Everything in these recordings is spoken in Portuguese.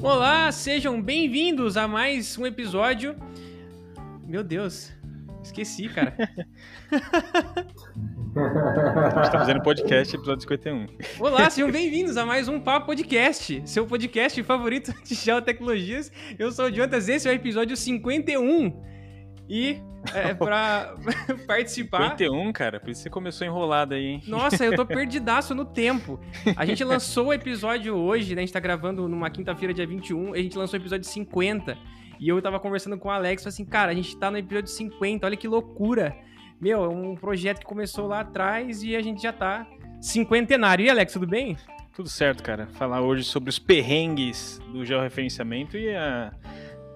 Olá, sejam bem-vindos a mais um episódio. Meu Deus, esqueci, cara. A gente tá fazendo podcast, episódio 51. Olá, sejam bem-vindos a mais um Papo Podcast, seu podcast favorito de geotecnologias. Eu sou o Jonas, esse é o episódio 51. E é, pra participar. 51, cara, por isso você começou enrolado aí, hein? Nossa, eu tô perdidaço no tempo. A gente lançou o episódio hoje, né? A gente tá gravando numa quinta-feira, dia 21, e a gente lançou o episódio 50. E eu tava conversando com o Alex, falei assim, cara, a gente tá no episódio 50, olha que loucura. Meu, é um projeto que começou lá atrás e a gente já tá cinquentenário. E Alex, tudo bem? Tudo certo, cara. Falar hoje sobre os perrengues do georreferenciamento e a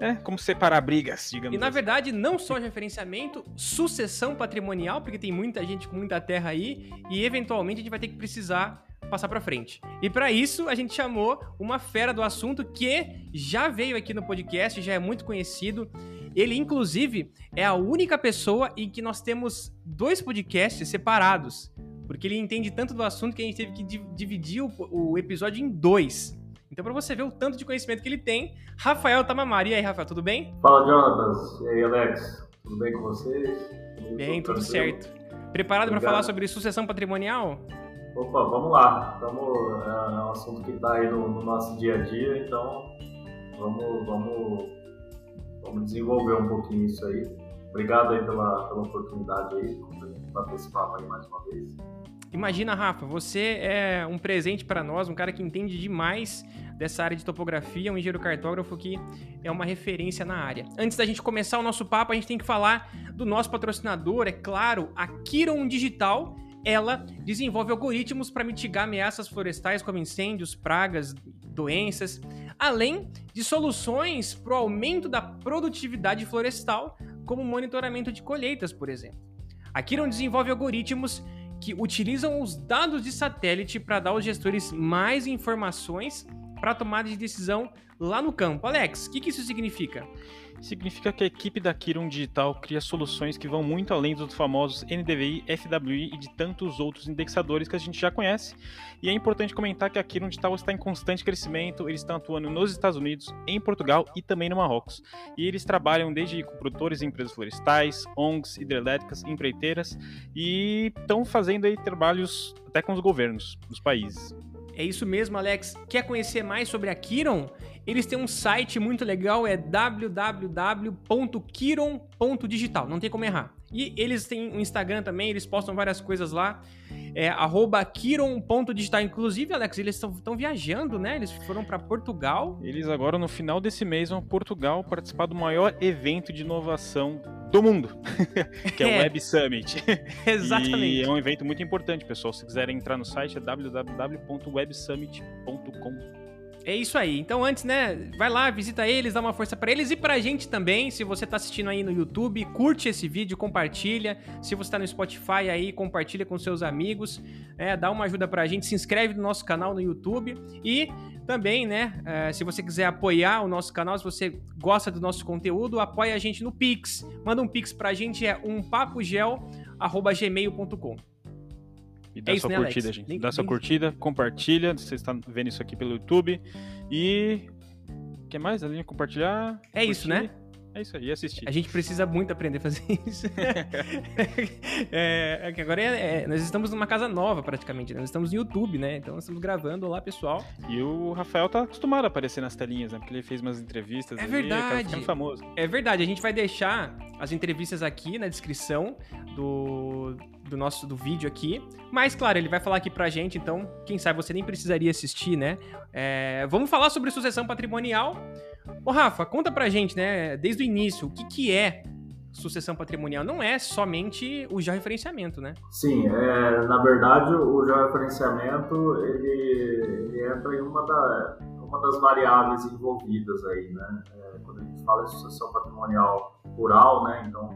é, como separar brigas, digamos E na assim. verdade, não só referenciamento, sucessão patrimonial, porque tem muita gente com muita terra aí, e eventualmente a gente vai ter que precisar passar para frente. E para isso, a gente chamou uma fera do assunto que já veio aqui no podcast, já é muito conhecido. Ele, inclusive, é a única pessoa em que nós temos dois podcasts separados. Porque ele entende tanto do assunto que a gente teve que dividir o, o episódio em dois. Então, para você ver o tanto de conhecimento que ele tem, Rafael Tamamari. E aí, Rafael, tudo bem? Fala, Jonatas. E aí, Alex? Tudo bem com vocês? Tudo bem, tudo tranquilo? certo. Preparado para falar sobre sucessão patrimonial? Opa, vamos lá. Estamos, é, é um assunto que está aí no, no, nosso dia a dia, então vamos, vamos, vamos desenvolver um pouquinho isso aí. Obrigado aí pela, pela oportunidade aí, bater esse papo aí mais uma vez. Imagina, Rafa, você é um presente para nós, um cara que entende demais dessa área de topografia, um engenheiro cartógrafo que é uma referência na área. Antes da gente começar o nosso papo, a gente tem que falar do nosso patrocinador, é claro, a Kiron Digital. Ela desenvolve algoritmos para mitigar ameaças florestais como incêndios, pragas, doenças, além de soluções para o aumento da produtividade florestal, como monitoramento de colheitas, por exemplo. A Kiron desenvolve algoritmos que utilizam os dados de satélite para dar aos gestores mais informações para tomada de decisão lá no campo. Alex, o que, que isso significa? Significa que a equipe da Kiron Digital cria soluções que vão muito além dos famosos NDVI, FWI e de tantos outros indexadores que a gente já conhece. E é importante comentar que a Kiron Digital está em constante crescimento, eles estão atuando nos Estados Unidos, em Portugal e também no Marrocos. E eles trabalham desde com produtores e empresas florestais, ONGs, hidrelétricas, empreiteiras e estão fazendo aí trabalhos até com os governos dos países. É isso mesmo, Alex. Quer conhecer mais sobre a Kiron? Eles têm um site muito legal, é www.kiron.digital, não tem como errar. E eles têm um Instagram também, eles postam várias coisas lá, é kiron.digital. Inclusive, Alex, eles estão viajando, né? Eles foram para Portugal. Eles agora, no final desse mês, vão Portugal participar do maior evento de inovação do mundo, que é, é o Web Summit. Exatamente. E é um evento muito importante, pessoal. Se quiserem entrar no site, é www.websummit.com. É isso aí. Então, antes, né, vai lá, visita eles, dá uma força para eles e pra gente também. Se você tá assistindo aí no YouTube, curte esse vídeo, compartilha. Se você tá no Spotify aí, compartilha com seus amigos. É, dá uma ajuda pra gente, se inscreve no nosso canal no YouTube e também, né, é, se você quiser apoiar o nosso canal, se você gosta do nosso conteúdo, apoia a gente no Pix. Manda um Pix pra gente, é umpapogel.gmail.com. E dá é sua né, curtida, Alex? gente. Nem, dá sua curtida, compartilha. Você está vendo isso aqui pelo YouTube. E. O que mais? Além de compartilhar. É curtir. isso, né? É isso aí, assistir. A gente precisa muito aprender a fazer isso. é, é, que agora é, é, nós estamos numa casa nova, praticamente. Né? Nós estamos no YouTube, né? Então nós estamos gravando. Olá, pessoal. E o Rafael tá acostumado a aparecer nas telinhas, né? Porque ele fez umas entrevistas. É verdade. Aí, famoso. É verdade. A gente vai deixar as entrevistas aqui na descrição do, do nosso do vídeo aqui. Mas, claro, ele vai falar aqui pra gente, então, quem sabe você nem precisaria assistir, né? É, vamos falar sobre sucessão patrimonial. Ô, Rafa, conta pra gente, né, desde o início, o que, que é sucessão patrimonial? Não é somente o georreferenciamento, né? Sim, é, na verdade, o georreferenciamento, ele, ele entra em uma, da, uma das variáveis envolvidas aí, né? É, quando a gente fala de sucessão patrimonial rural, né, então,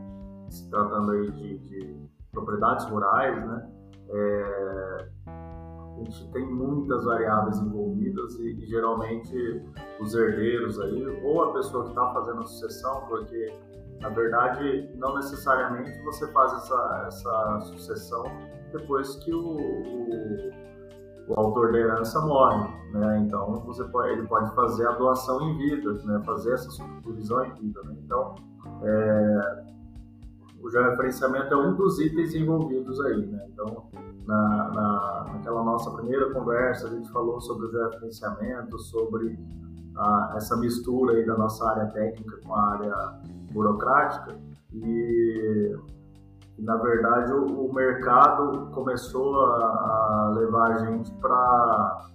se tratando aí de, de propriedades rurais, né, é, a gente tem muitas variáveis envolvidas e, e, geralmente os herdeiros aí, ou a pessoa que está fazendo a sucessão, porque na verdade não necessariamente você faz essa, essa sucessão depois que o, o, o autor da herança morre, né? Então você pode, ele pode fazer a doação em vida, né? Fazer essa subdivisão em vida, né? Então é, o georreferenciamento é um dos itens envolvidos aí, né? Então na, na, naquela nossa primeira conversa a gente falou sobre o georreferenciamento, sobre a, essa mistura aí da nossa área técnica com a área burocrática e na verdade o, o mercado começou a, a, levar a gente para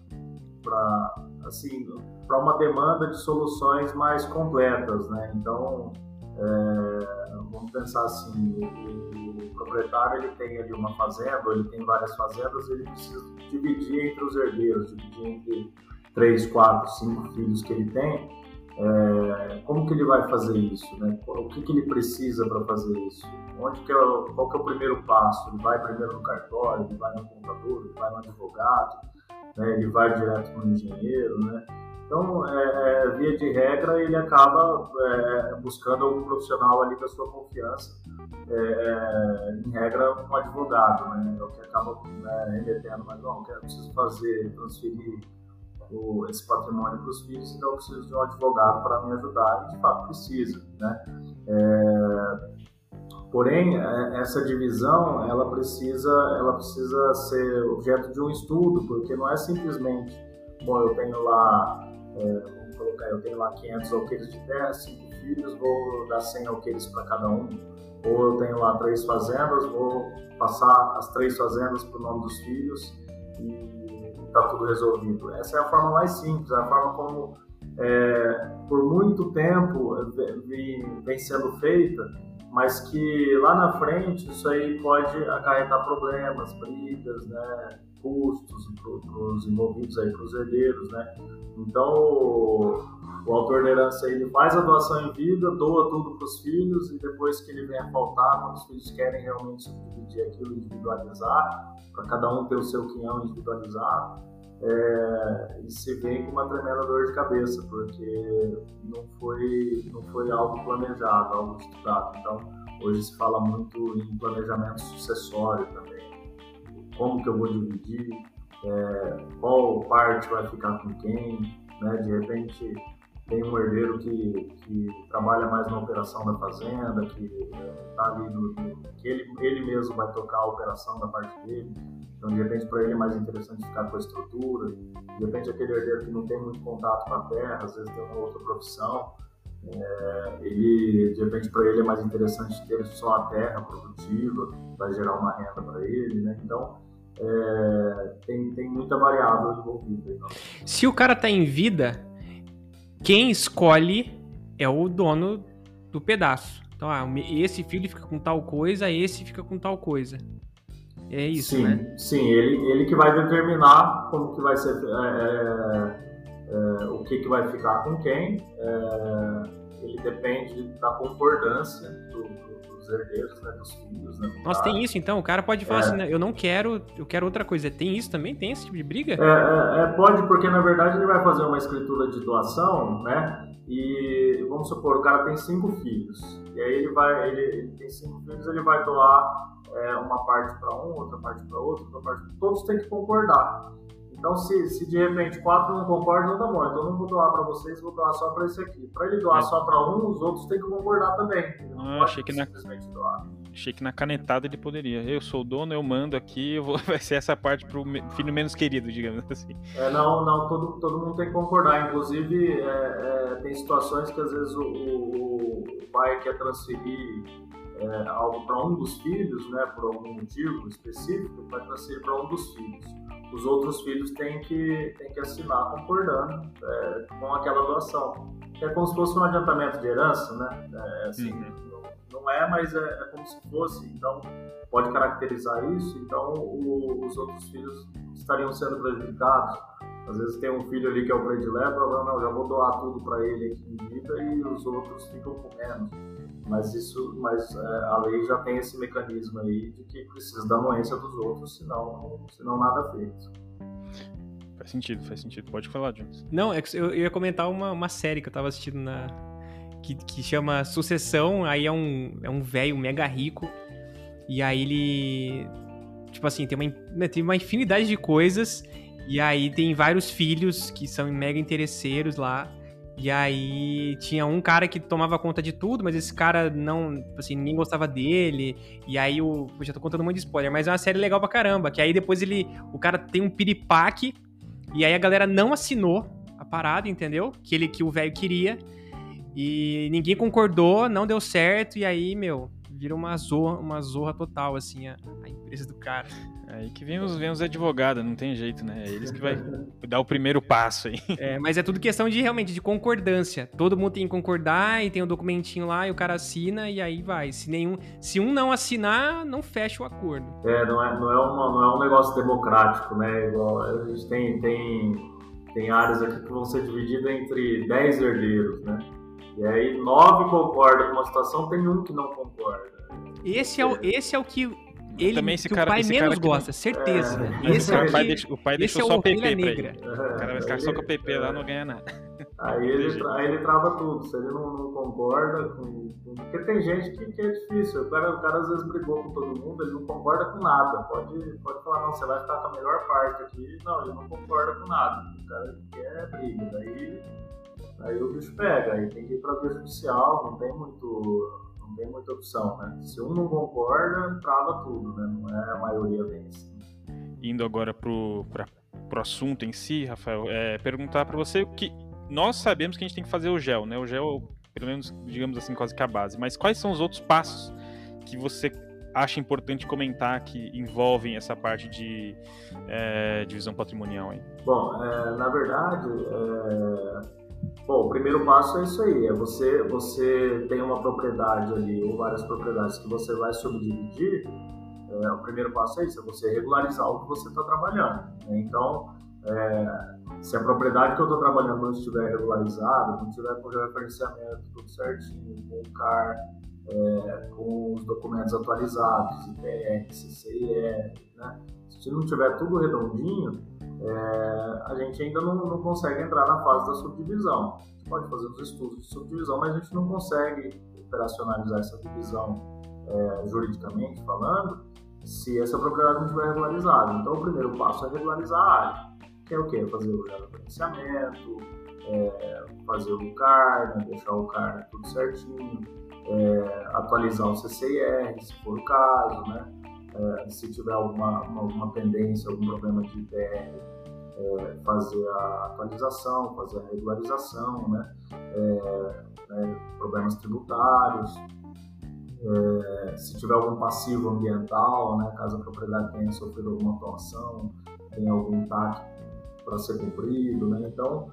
assim para uma demanda de soluções mais completas né então é, vamos pensar assim o, o, proprietário ele tem ali uma fazenda ele tem várias fazendas ele precisa dividir entre os herdeiros dividir entre três quatro cinco filhos que ele tem é, como que ele vai fazer isso? Né? O que, que ele precisa para fazer isso? Onde que é, qual que é o primeiro passo? Ele vai primeiro no cartório, ele vai no contador, ele vai no advogado, né? ele vai direto no engenheiro, né? Então, é, é, via de regra, ele acaba é, buscando algum profissional ali da sua confiança, é, é, em regra, um advogado, né? É o que acaba né, remetendo, mas não, eu preciso fazer, transferir o, esse patrimônio para os filhos, então eu preciso de um advogado para me ajudar, e de fato precisa. Né? Porém, essa divisão ela precisa, ela precisa ser objeto de um estudo, porque não é simplesmente, bom, eu tenho lá, é, vamos colocar, eu tenho lá 500 alqueires de terra, 5 filhos, vou dar 100 alqueires para cada um, ou eu tenho lá três fazendas, vou passar as três fazendas para o nome dos filhos e está tudo resolvido. Essa é a forma mais simples, é a forma como é, por muito tempo vem, vem sendo feita, mas que lá na frente isso aí pode acarretar problemas, brigas, né, custos para os envolvidos aí, para os herdeiros, né. Então o, autor da herança ele faz a doação em vida, doa tudo para os filhos e depois que ele vem a faltar, quando os filhos querem realmente subdividir aquilo, individualizar, para cada um ter o seu quinhão individualizado, é, e se vem com uma tremenda dor de cabeça, porque não foi, não foi algo planejado, algo estudado. Então, hoje se fala muito em planejamento sucessório também. Como que eu vou dividir, é, qual parte vai ficar com quem, né? De repente tem um herdeiro que, que trabalha mais na operação da fazenda, que está ali no, que ele, ele mesmo vai tocar a operação da parte dele. Então, de repente, para ele é mais interessante ficar com a estrutura. De repente, aquele herdeiro que não tem muito contato com a terra, às vezes tem uma outra profissão. É, ele, de repente, para ele é mais interessante ter só a terra produtiva, vai gerar uma renda para ele, né? Então, é, tem, tem muita variável envolvida. Então. Se o cara está em vida, quem escolhe é o dono do pedaço. Então, ah, esse filho fica com tal coisa, esse fica com tal coisa. É isso, sim, né? Sim, ele, ele que vai determinar como que vai ser, é, é, é o que, que vai ficar com quem. É, ele depende da concordância do, do, herdeiros, né, dos filhos. Né, Nossa, tem isso então? O cara pode falar é. assim, né, eu não quero, eu quero outra coisa. Tem isso também? Tem esse tipo de briga? É, pode, porque na verdade ele vai fazer uma escritura de doação, né? E vamos supor, o cara tem cinco filhos. E aí ele vai, ele, ele tem cinco filhos, ele vai doar é, uma parte para um, outra parte para outro, outra parte. Todos têm que concordar. Então, se, se de repente quatro não concordam, não tá bom. Então, não vou doar para vocês, vou doar só para esse aqui. Para ele doar é. só para um, os outros têm que concordar também. Ah, achei que na... doar. Achei que na canetada ele poderia. Eu sou o dono, eu mando aqui, eu vou... vai ser essa parte pro filho menos querido, digamos assim. É, não, não, todo, todo mundo tem que concordar. Inclusive, é, é, tem situações que às vezes o, o, o pai quer transferir é, algo para um dos filhos, né, por algum motivo específico, vai transferir para um dos filhos. Os outros filhos têm que, têm que assinar concordando é, com aquela doação. É como se fosse um adiantamento de herança, né? É, assim, uhum. não, não, é, mas é, é, como se fosse. Então, pode caracterizar isso. Então, o, os outros filhos estariam sendo prejudicados. Às vezes tem um filho ali que é o predileto, não, já vou doar tudo para ele aqui em vida e os outros ficam com menos. Mas isso, mas é, a lei já tem esse mecanismo aí de que precisa da anuência dos outros, senão, senão nada feito. Faz sentido, faz sentido. Pode falar, Jones. Não, é que eu, ia comentar uma, uma série que eu tava assistindo na. Que, que chama Sucessão, aí é um é um velho mega rico. E aí ele. Tipo assim, tem uma, né, tem uma infinidade de coisas. E aí tem vários filhos que são mega interesseiros lá. E aí tinha um cara que tomava conta de tudo, mas esse cara não, assim, ninguém gostava dele. E aí o, eu já tô contando muito de spoiler, mas é uma série legal pra caramba, que aí depois ele, o cara tem um piripaque e aí a galera não assinou a parada, entendeu? Que ele que o velho queria. E ninguém concordou, não deu certo e aí, meu, vira uma zorra, uma zorra total assim a, a empresa do cara. Aí que vem os, vem os advogados, não tem jeito, né? É eles que vai dar o primeiro passo aí. É, mas é tudo questão de realmente de concordância. Todo mundo tem que concordar e tem um documentinho lá e o cara assina e aí vai. Se nenhum, se um não assinar, não fecha o acordo. É, não é, não é, uma, não é um negócio democrático, né? Igual a gente tem, tem, tem áreas aqui que vão ser divididas entre 10 herdeiros, né? E aí nove concordam com uma situação, tem um que não concorda. Esse é o, esse é o que ele também esse que cara, o pai menos gosta, não... certeza. É. Esse é o, pai deixou, o pai deixou é só o PP negra. pra ele. O cara vai ficar só com o PP lá, não ganha nada. Aí ele, aí ele trava tudo. Se ele não, não concorda com, com, Porque tem gente que, que, é difícil. O cara, o cara às vezes brigou com todo mundo, ele não concorda com nada. Pode, pode falar, não, você vai ficar com a melhor parte aqui. Não, ele não concorda com nada. O cara quer briga. Daí, aí o bicho pega. Aí tem que ir pra via judicial, não tem muito não tem muita opção, né? Se um não concorda, trava tudo, né? Não é a maioria vence. Indo agora pro, pra, pro assunto em si, Rafael, é perguntar para você o que nós sabemos que a gente tem que fazer o gel, né? O gel, pelo menos, digamos assim, quase que a base. Mas quais são os outros passos que você acha importante comentar que envolvem essa parte de é, divisão patrimonial aí? Bom, é, na verdade, é, Bom, o primeiro passo é isso aí, é você, você tem uma propriedade ali, ou várias propriedades que você vai subdividir, é, o primeiro passo é isso, é você regularizar o que você está trabalhando. Né? Então, é, se a propriedade que eu estou trabalhando não estiver regularizada, não tiver com o referenciamento tudo certinho, com o CAR, é, com os documentos atualizados, IPR, CCIR, né? se não tiver tudo redondinho, é, a gente ainda não, não, consegue entrar na fase da subdivisão. A gente pode fazer os estudos de subdivisão, mas a gente não consegue operacionalizar essa divisão é, juridicamente falando se essa propriedade não estiver regularizada. Então, o primeiro passo é regularizar a área, que é o quê? Fazer o gerenciamento, é, fazer o CAR, né? deixar o CAR tudo certinho, é, atualizar o CCIR, se for o caso, né? É, se tiver alguma, alguma pendência, algum problema de IPR, é, fazer a atualização, fazer a regularização, né? Né? problemas tributários, é, se tiver algum passivo ambiental, né? caso a propriedade tenha sofrido alguma atuação, tem algum TAC para ser cumprido, né? então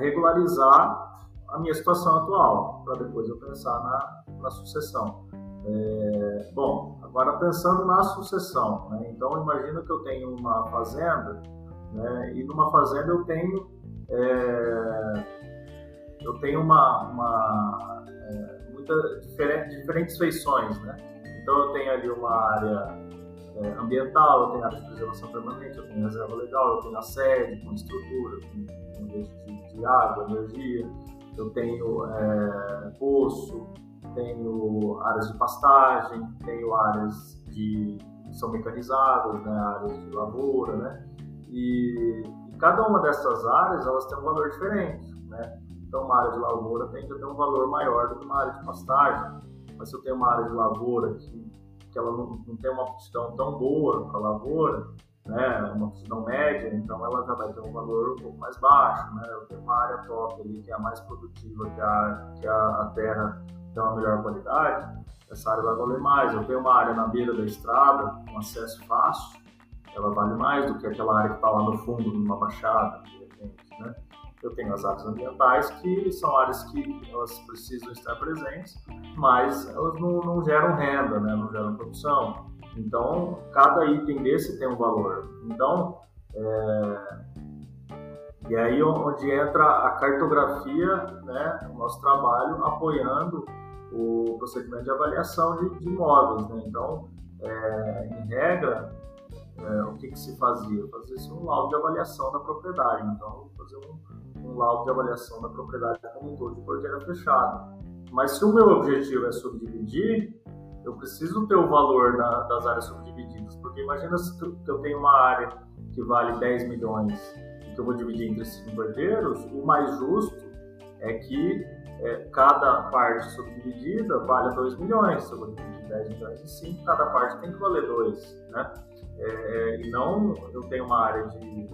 regularizar a minha situação atual, para depois eu pensar na, na sucessão. É, bom, agora pensando na sucessão, né? então imagina que eu tenho uma fazenda né? e numa fazenda eu tenho é, eu tenho uma, uma é, muita diferente, diferentes feições, né? Então eu tenho ali uma área é, ambiental, eu tenho área de preservação permanente, eu tenho reserva legal, eu tenho a sede com estrutura, com, de, de água, energia, eu tenho é, poço, tenho áreas de pastagem, tenho áreas de são mecanizadas, né, áreas de lavoura, né? E, e, cada uma dessas áreas elas têm um valor diferente, né? Então uma área de lavoura tende a ter um valor maior do que uma área de pastagem, mas se eu tenho uma área de lavoura que, que ela não, não tem uma aptidão tão boa para lavoura, né, uma aptidão média, então ela já vai ter um valor um pouco mais baixo, né? Eu tenho uma área top ali que é a mais produtiva, que a, que a, a terra tem uma melhor qualidade, essa área vai valer mais. Eu tenho uma área na beira da estrada, com acesso fácil, ela vale mais do que aquela área que está lá no fundo, numa baixada, de repente, né? Eu tenho as áreas ambientais, que são áreas que elas precisam estar presentes, mas elas não, não geram renda, né? não geram produção. Então, cada item desse tem um valor. Então, é... e aí onde entra a cartografia, né? o nosso trabalho apoiando o procedimento de avaliação de, de imóveis. Né? Então, é, em regra, é, o que, que se fazia? Fazia-se um laudo de avaliação da propriedade. Então, fazer um, um laudo de avaliação da propriedade como um todo de porteira fechada. Mas se o meu objetivo é subdividir, eu preciso ter o valor da, das áreas subdivididas. Porque imagina se eu tenho uma área que vale 10 milhões e que eu vou dividir entre cinco herdeiros, o mais justo é que é, cada parte subdividida vale 2 milhões. Se eu vou dividir 10 milhões em 5, cada parte tem que valer 2. Né? É, é, e não eu tenho uma área de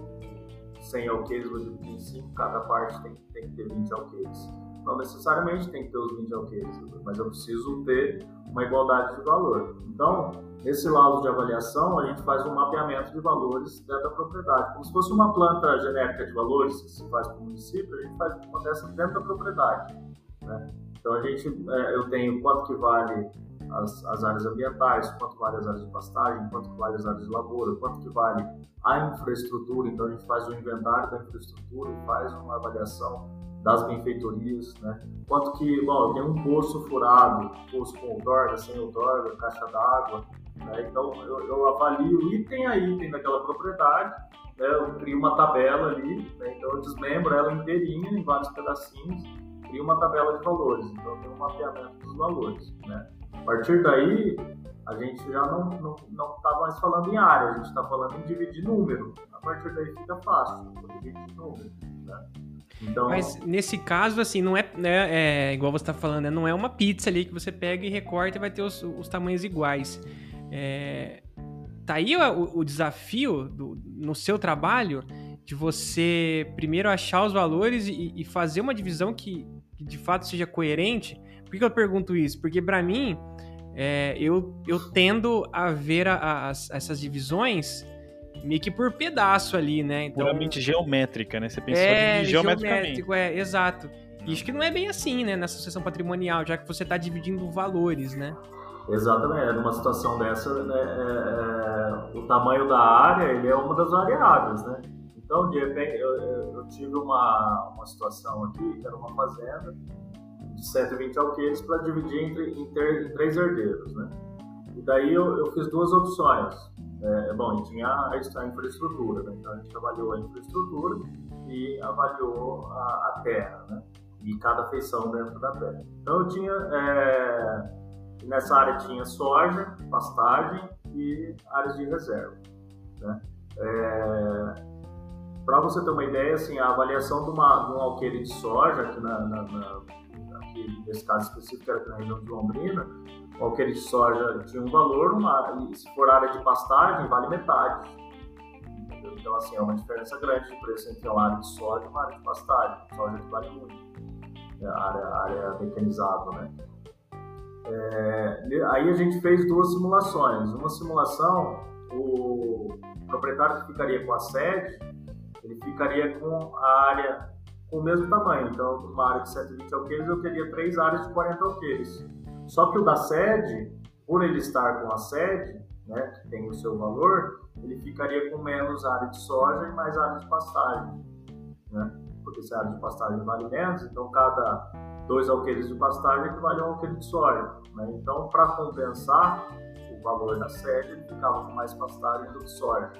100 alqueires, vou dividir em 5, cada parte tem, tem que ter 20 alqueires. Não necessariamente tem que ter os 20 alqueires, mas eu preciso ter uma igualdade de valor. Então, nesse laudo de avaliação, a gente faz um mapeamento de valores dentro da propriedade. Como se fosse uma planta genérica de valores que se faz para o município, a gente faz acontece dentro da propriedade. Né? Então, a gente, é, eu tenho quanto que vale as, as, áreas ambientais, quanto vale as áreas de pastagem, quanto vale as áreas de lavoura, quanto que vale a infraestrutura. Então, a gente faz o inventário da infraestrutura faz uma avaliação das benfeitorias, né? Quanto que, bom, tem um poço furado, poço com outorga, sem outorga, caixa d'água, né? Então eu, eu, avalio item a item daquela propriedade, né? eu crio uma tabela ali, né? então eu desmembro ela inteirinha em vários pedacinhos, crio uma tabela de valores, então tenho um mapeamento dos valores, né? A partir daí, a gente já não está não, não tá mais falando em área, a gente está falando em dividir número. A partir daí fica fácil, dividir número, né? Então... Mas nesse caso, assim, não é, né, é igual você está falando, né, não é uma pizza ali que você pega e recorta e vai ter os, os tamanhos iguais. É, tá aí o, o desafio do, no seu trabalho de você primeiro achar os valores e, e fazer uma divisão que, que, de fato seja coerente. Por que eu pergunto isso? Porque para mim, é, eu, eu tendo a ver a, a, essas divisões meio que por pedaço ali, né? Então, Puramente geométrica, né? Você pensou é, geometricamente. É, exato. E acho que não é bem assim, né? Nessa sucessão patrimonial, já que você está dividindo valores, né? Exatamente. Numa situação dessa, né, é, é, o tamanho da área ele é uma das variáveis, né? Então, de repente, eu, eu tive uma, uma situação aqui, que era uma fazenda de 120 alqueires para dividir entre, em, em três herdeiros, né? E daí eu, eu fiz duas opções. É, bom, e tinha a, a infraestrutura, né? então a gente avaliou a infraestrutura e avaliou a, a, terra, né? E cada feição dentro da terra. Então eu tinha, é, nessa área tinha soja, pastagem e áreas de reserva, né? É, Para você ter uma ideia, assim, a avaliação de, uma, de um alqueire de soja, aqui, na, na, na, aqui nesse caso específico era na região de Londrina, qualquer de soja tinha um valor, uma, e se for área de pastagem, vale metade. Entendeu? Então, assim, é uma diferença grande de preço entre uma área de soja e uma área de pastagem. Soja que vale muito. É a área, área mecanizada, né? É, aí a gente fez duas simulações. Uma simulação, o proprietário que ficaria com a sede, ele ficaria com a área com o mesmo tamanho. Então, uma área de 120 alqueires, eu teria três áreas de 40 alqueires. Só que o da sede, por ele estar com a sede, né, que tem o seu valor, ele ficaria com menos área de soja e mais área de pastagem. Né? Porque se a área de pastagem vale menos, então cada dois alqueires de pastagem equivale a um alqueire de soja. Né? Então, para compensar o valor da sede, ele ficava com mais pastagem do que soja.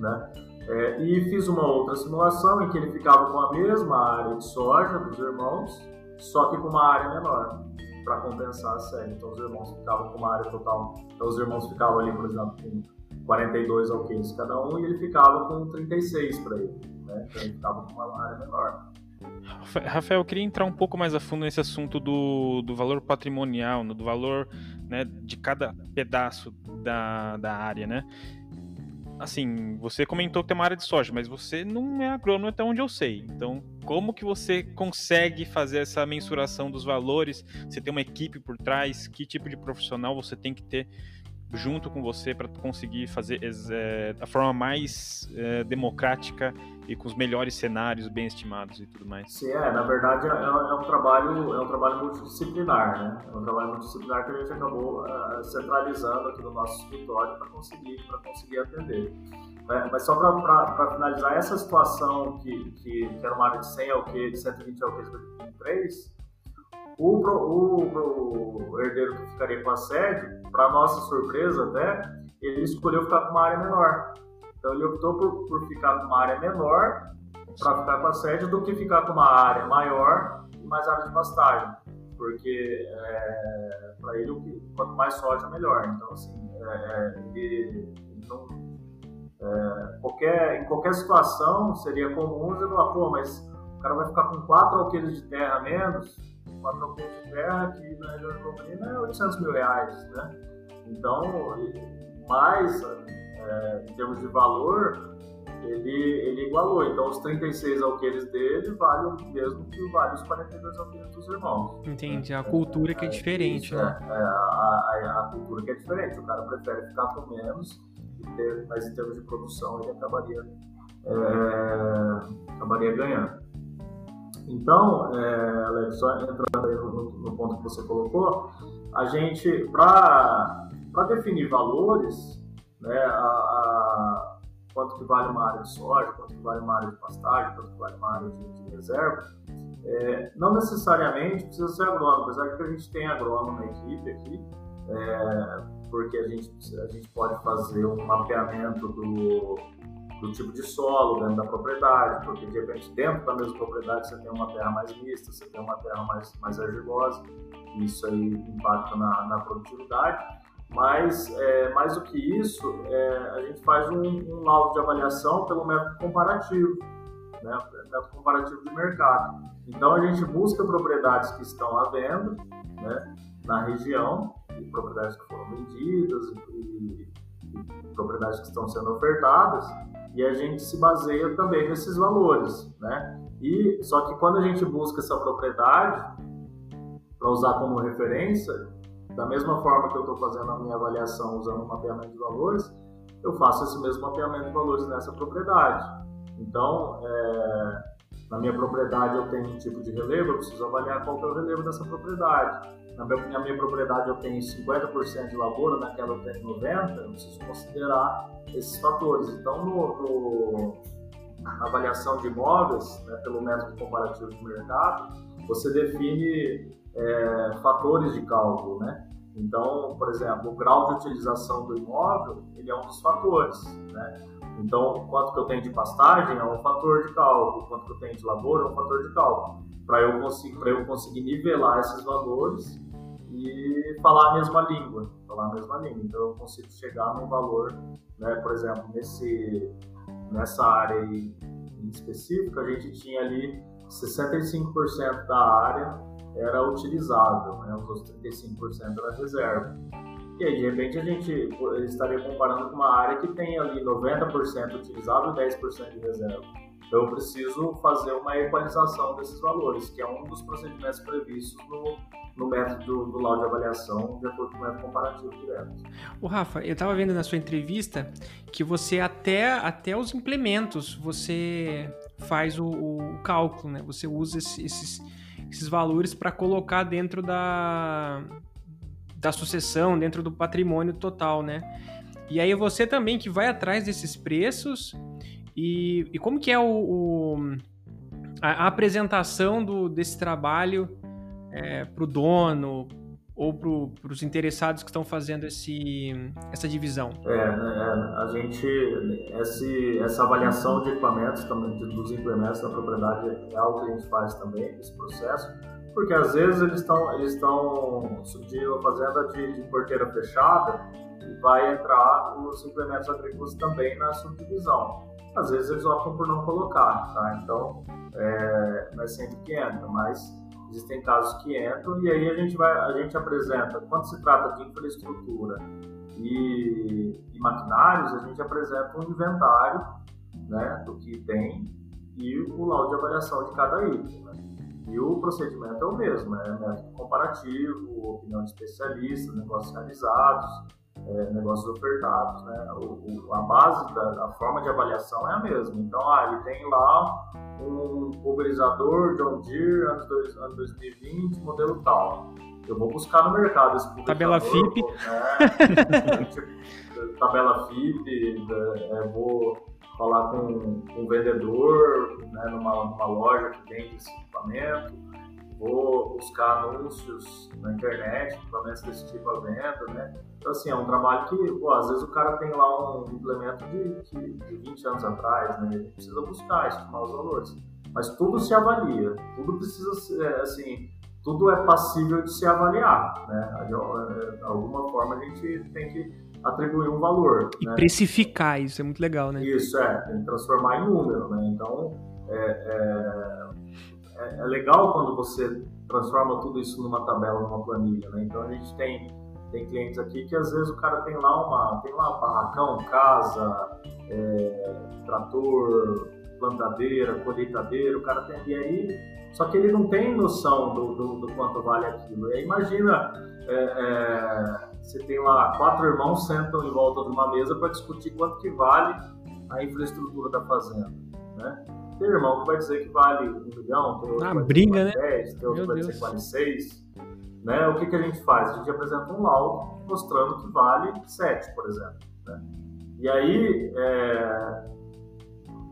Né? É, e fiz uma outra simulação em que ele ficava com a mesma área de soja dos irmãos, só que com uma área menor para compensar a série. Então os irmãos ficavam com uma área total. Então os irmãos ficavam ali, por exemplo, com 42 alqueires cada um e ele ficava com 36 para ele. Né? Então ele ficava com uma área menor. Rafael, eu queria entrar um pouco mais a fundo nesse assunto do, do valor patrimonial, do valor né, de cada pedaço da, da área, né? Assim, você comentou que tem uma área de soja, mas você não é agrônomo até onde eu sei. Então, como que você consegue fazer essa mensuração dos valores? Você tem uma equipe por trás? Que tipo de profissional você tem que ter junto com você para conseguir fazer é, da forma mais é, democrática e com os melhores cenários bem estimados e tudo mais. Sim, é, na verdade é, é um trabalho é um trabalho multidisciplinar, né? É um trabalho multidisciplinar que a gente acabou uh, centralizando aqui no nosso escritório para conseguir para conseguir atender. É, mas só para finalizar essa situação que, que, que, era uma área de 100 ao que de 120 ao que de 3 o, o, o, herdeiro que ficaria com a sede, para nossa surpresa até, ele escolheu ficar com uma área menor. Então ele optou por, por ficar com uma área menor para ficar com a sede do que ficar com uma área maior e mais área de pastagem. Porque é, para ele, quanto mais soja, melhor. Então, assim, é, é ele, ele não, É, qualquer, em qualquer situação seria comum você falar, pô, mas o cara vai ficar com 4 alqueires de terra a menos, 4 alqueires de terra que na região de Londrina é 800 mil reais, né? Então, mais é, em termos de valor, ele, ele igualou. Então, os 36 alqueires dele valem o mesmo que vale os 42 alqueires dos irmãos. Entendi. A cultura que é, é diferente, isso, né? É, é a, a, a, cultura que é diferente. O cara prefere ficar com menos, mas em termos de produção ele acabaria, é, acabaria ganhando. Então, é, Alex, só entrando aí no, no ponto que você colocou, a gente, para definir valores, né, a, a, quanto que vale uma área de soja, quanto que vale uma área de pastagem, quanto que vale uma área de, de reserva, é, não necessariamente precisa ser agrônomo, apesar que a gente tem agrônomo na equipe aqui, é, porque a gente, a gente pode fazer um mapeamento do, do tipo de solo dentro da propriedade, porque de repente dentro da mesma propriedade você tem uma terra mais mista, você tem uma terra mais, mais argilosa, isso aí impacta na, na produtividade. Mas, é, mais do que isso, é, a gente faz um, um, laudo de avaliação pelo método comparativo, né, método comparativo de mercado. Então, a gente busca propriedades que estão à venda né, na região, e propriedades que foram vendidas, e, e propriedades que estão sendo ofertadas, e a gente se baseia também nesses valores. Né? E, só que quando a gente busca essa propriedade, para usar como referência, da mesma forma que eu estou fazendo a minha avaliação usando o mapeamento de valores, eu faço esse mesmo mapeamento de valores nessa propriedade. Então, é, na minha propriedade eu tenho um tipo de relevo, eu preciso avaliar qual é o relevo dessa propriedade. Na minha, minha propriedade eu tenho 50% de lavoura, naquela eu tenho 90%, eu preciso considerar esses fatores. Então, no, no na avaliação de imóveis, né, pelo método comparativo de mercado, você define é, fatores de cálculo, né? Então, por exemplo, o grau de utilização do imóvel, ele é um dos fatores, né? Então, quanto que eu tenho de pastagem é um fator de cálculo, quanto que eu tenho de lavoura é um fator de cálculo. Para eu, eu conseguir nivelar esses valores e falar a mesma língua, falar a mesma língua. Então, eu consigo chegar num valor, né? Por exemplo, nesse, nessa área aí em específico, a gente tinha ali 65% da área era utilizável, né? os outros 35% era reserva. E aí, de repente, a gente estaria comparando com uma área que tem ali 90% utilizável e 10% de reserva. Então, eu preciso fazer uma equalização desses valores, que é um dos procedimentos previstos no, no método do, do laudo de avaliação, de acordo com o método comparativo direto. O Rafa, eu estava vendo na sua entrevista que você até, até os implementos, você faz o, o cálculo, né? Você usa esses esses valores para colocar dentro da, da sucessão, dentro do patrimônio total, né? E aí você também que vai atrás desses preços e, e como que é o, o a, a, apresentação do, desse trabalho é, para o dono, ou para os interessados que estão fazendo esse, essa divisão? É, é, a gente, esse, essa avaliação de equipamentos, também, dos implementos da propriedade é algo que a gente faz também, esse processo, porque às vezes eles estão eles estão a fazenda de, de porteira fechada vai entrar os implementos agrícolas também na subdivisão. Às vezes eles optam por não colocar, tá? Então, é, não é sempre que entra, mas Existem casos que entram e aí a gente vai, a gente apresenta, quando se trata de infraestrutura e, e maquinários, a gente apresenta um inventário, né, do que tem e o laudo de avaliação de cada item. Né? E o procedimento é o mesmo, é método comparativo, opinião de especialistas, negócios realizados, é, negócios ofertados, né? O, o, a base da a forma de avaliação é a mesma. Então, ah, ele tem lá um pulverizador John Deere ano, dois, ano 2020, modelo tal. Eu vou buscar no mercado esse Tabela FIP. Né? Tipo, tabela FIP, é, vou falar com, com um vendedor né, numa, numa loja que vende esse equipamento vou buscar anúncios na internet, promessas desse tipo à venda, né? Então, assim, é um trabalho que, pô, às vezes o cara tem lá um implemento de, de, de 20 anos atrás, né? Ele precisa buscar, estimar os valores. Mas tudo se avalia, tudo precisa ser, assim, tudo é passível de se avaliar, né? De alguma forma a gente tem que atribuir um valor. E né? precificar, isso é muito legal, né? Isso, é, tem que transformar em número, né? Então, é, é, é, é legal quando você transforma tudo isso numa tabela, numa planilha, né? Então, a gente tem, tem clientes aqui que às vezes o cara tem lá uma, tem lá um barracão, casa, é, trator, plantadeira, colheitadeira, o cara tem, e aí só que ele não tem noção do, do, do quanto vale aquilo. E aí imagina, é, é, você tem lá quatro irmãos sentam em volta de uma mesa para discutir quanto que vale a infraestrutura da fazenda, né? Tem irmão que vai dizer que vale um milhão, tem outro ah, que vai briga, dizer né? 10, tem outro que vai dizer que vale 6. Né? O que, que a gente faz? A gente apresenta um laudo mostrando que vale 7, por exemplo. Né? E aí, é,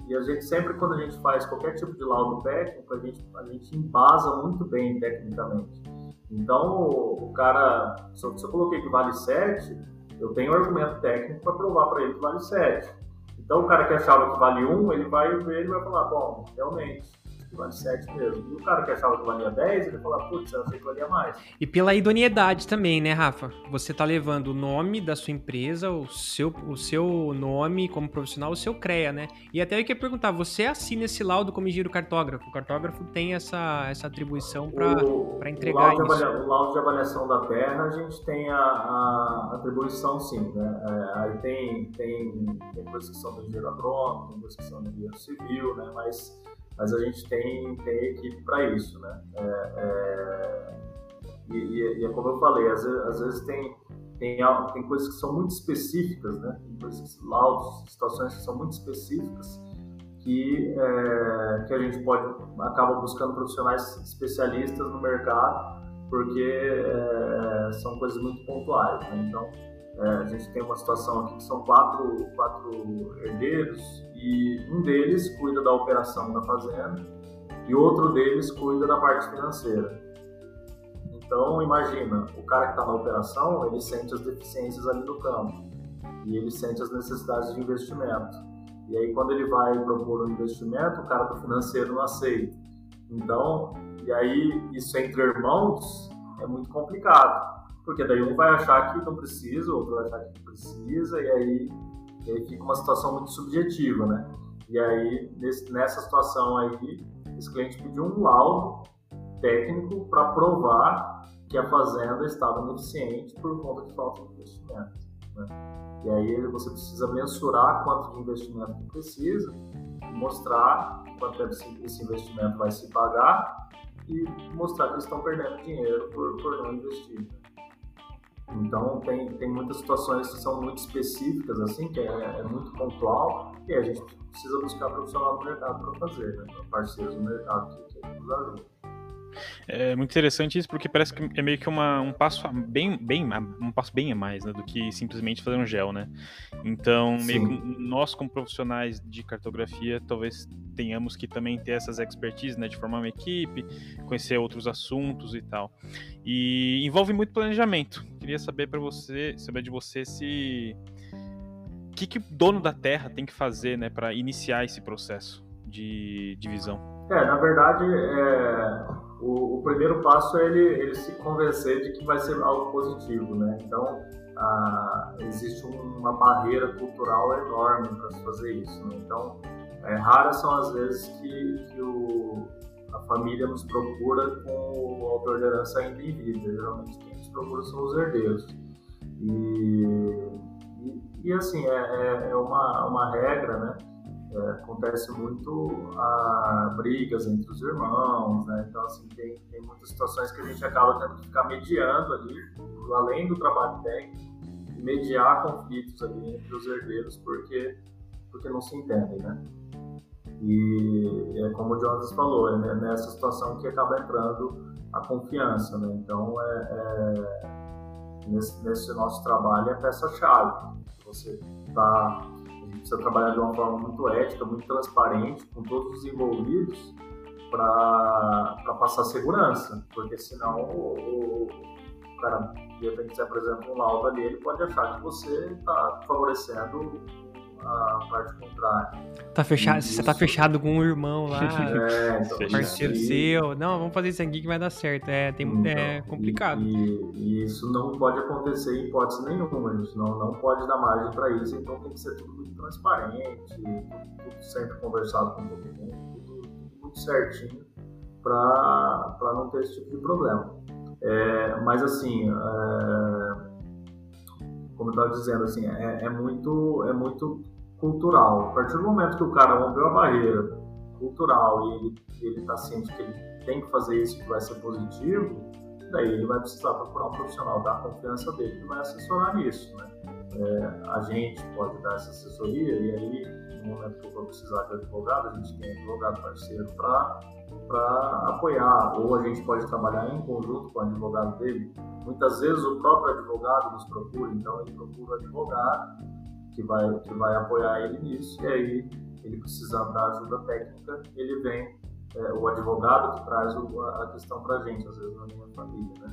e a gente sempre, quando a gente faz qualquer tipo de laudo técnico, a gente, a gente embasa muito bem tecnicamente. Então, o, cara, se eu, se eu coloquei que vale 7, eu tenho um argumento técnico para provar para ele que vale 7. Então, o cara que achava que vale 1, ele vai ver e vai falar, bom, realmente, vale 7 mesmo. E o cara que achava que valia 10, ele fala, putz, eu achei que valia mais. E pela idoneidade também, né, Rafa? Você tá levando o nome da sua empresa, o seu, o seu nome como profissional, o seu CREA, né? E até eu queria perguntar, você assina esse laudo como engenheiro cartógrafo? O cartógrafo tem essa, essa atribuição para entregar o isso? O laudo de avaliação da terra, a gente tem a, a atribuição sim, né? É, aí tem, tem, tem coisas que são do engenheiro agrônomo, tem coisas que são do engenheiro civil, né? Mas mas a gente tem, tem equipe para isso, né? É, é, e, e, é como eu falei, às vezes, às vezes tem, tem, tem coisas que são muito específicas, né? Tem coisas, laudos, situações que são muito específicas que, é, que a gente pode acaba buscando profissionais especialistas no mercado porque é, são coisas muito pontuais, né? Então é, a gente tem uma situação aqui que são quatro, quatro herdeiros e um deles cuida da operação da fazenda e outro deles cuida da parte financeira. Então, imagina, o cara que está na operação, ele sente as deficiências ali do campo e ele sente as necessidades de investimento. E aí, quando ele vai propor um investimento, o cara do financeiro não aceita. Então, e aí, isso entre irmãos é muito complicado porque daí um vai achar que não precisa, outro vai achar que precisa, e aí, e aí fica uma situação muito subjetiva, né? E aí, nesse, nessa situação aí, esse cliente pediu um laudo técnico para provar que a fazenda estava ineficiente por conta de falta de investimento. Né? E aí você precisa mensurar quanto de investimento que precisa, mostrar quanto esse investimento vai se pagar e mostrar que eles estão perdendo dinheiro por, por não investir. Então tem, tem muitas situações que são muito específicas, assim, que é, é muito pontual, e a gente precisa buscar profissional do mercado para fazer, né? parceiros do mercado que, que nos ajudam. É muito interessante isso porque parece que é meio que uma, um passo bem, bem, um passo bem a mais né, do que simplesmente fazer um gel, né? Então, meio que nós como profissionais de cartografia, talvez tenhamos que também ter essas expertise, né, de formar uma equipe, conhecer outros assuntos e tal. E envolve muito planejamento. Queria saber para você, saber de você se o que, que o dono da terra tem que fazer, né, para iniciar esse processo de divisão. É, na verdade, é, o, o, primeiro passo é ele, ele se convencer de que vai ser algo positivo, né? Então, existe uma barreira cultural enorme para se fazer isso. Né? Então, é, raras são as vezes que, que o, a família nos procura com o autor de herança ainda em vida. Geralmente quem nos procura são os herdeiros. E, e, e assim, é, é, é uma, uma regra, né? É, acontece muito a brigas entre os irmãos, né? Então, assim, tem, tem muitas situações que a gente acaba tendo que ficar mediando ali, além do trabalho técnico, mediar conflitos ali entre os herdeiros, porque, porque não se entendem, né? E é como o Jonas falou, é nessa situação que acaba entrando a confiança, né? Então, é, é nesse, nesse, nosso trabalho é peça-chave. Você está precisa trabalhar de uma forma muito ética, muito transparente com todos os envolvidos para passar segurança, porque senão o, o cara, de repente, se apresenta um laudo ali, ele pode achar que você está favorecendo a parte contrária. Tá fechado, Isso. você tá fechado com um irmão lá, É, então, parceiro isso- seu. Não, vamos fazer isso aqui que vai dar certo. É, tem, é Então, complicado. E, e- e isso não pode acontecer em hipótese nenhuma, a gente não, não pode dar margem para isso, então tem que ser tudo muito transparente, tudo, tudo sempre conversado com todo mundo, tudo, tudo muito certinho para não ter esse tipo de problema. É, mas assim, é, como eu estava dizendo, assim, é, é muito, é muito cultural. A partir do momento que o cara rompeu a barreira cultural e ele ele está ciente que ele tem que fazer isso que vai ser positivo, daí ele vai precisar procurar um profissional da confiança dele que vai assessorar nisso, né? É, a gente pode dar essa assessoria e aí no momento que eu for precisar de advogado, a gente tem advogado parceiro para apoiar, ou a gente pode trabalhar em conjunto com o advogado dele. Muitas vezes o próprio advogado nos procura, então ele procura o advogado que vai, que vai apoiar ele nisso, e aí ele precisando da ajuda técnica, ele vem, é, o advogado que traz o- a questão para gente, às vezes na minha família, né?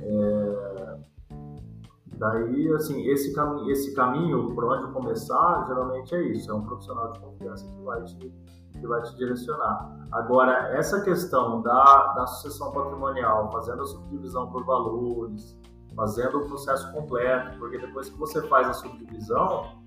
É, daí, assim, esse, cami esse caminho, por onde começar, geralmente é isso, é um profissional de confiança que vai te, que vai te direcionar. Agora, essa questão da, da sucessão patrimonial, fazendo a subdivisão por valores, fazendo o processo completo, porque depois que você faz a subdivisão,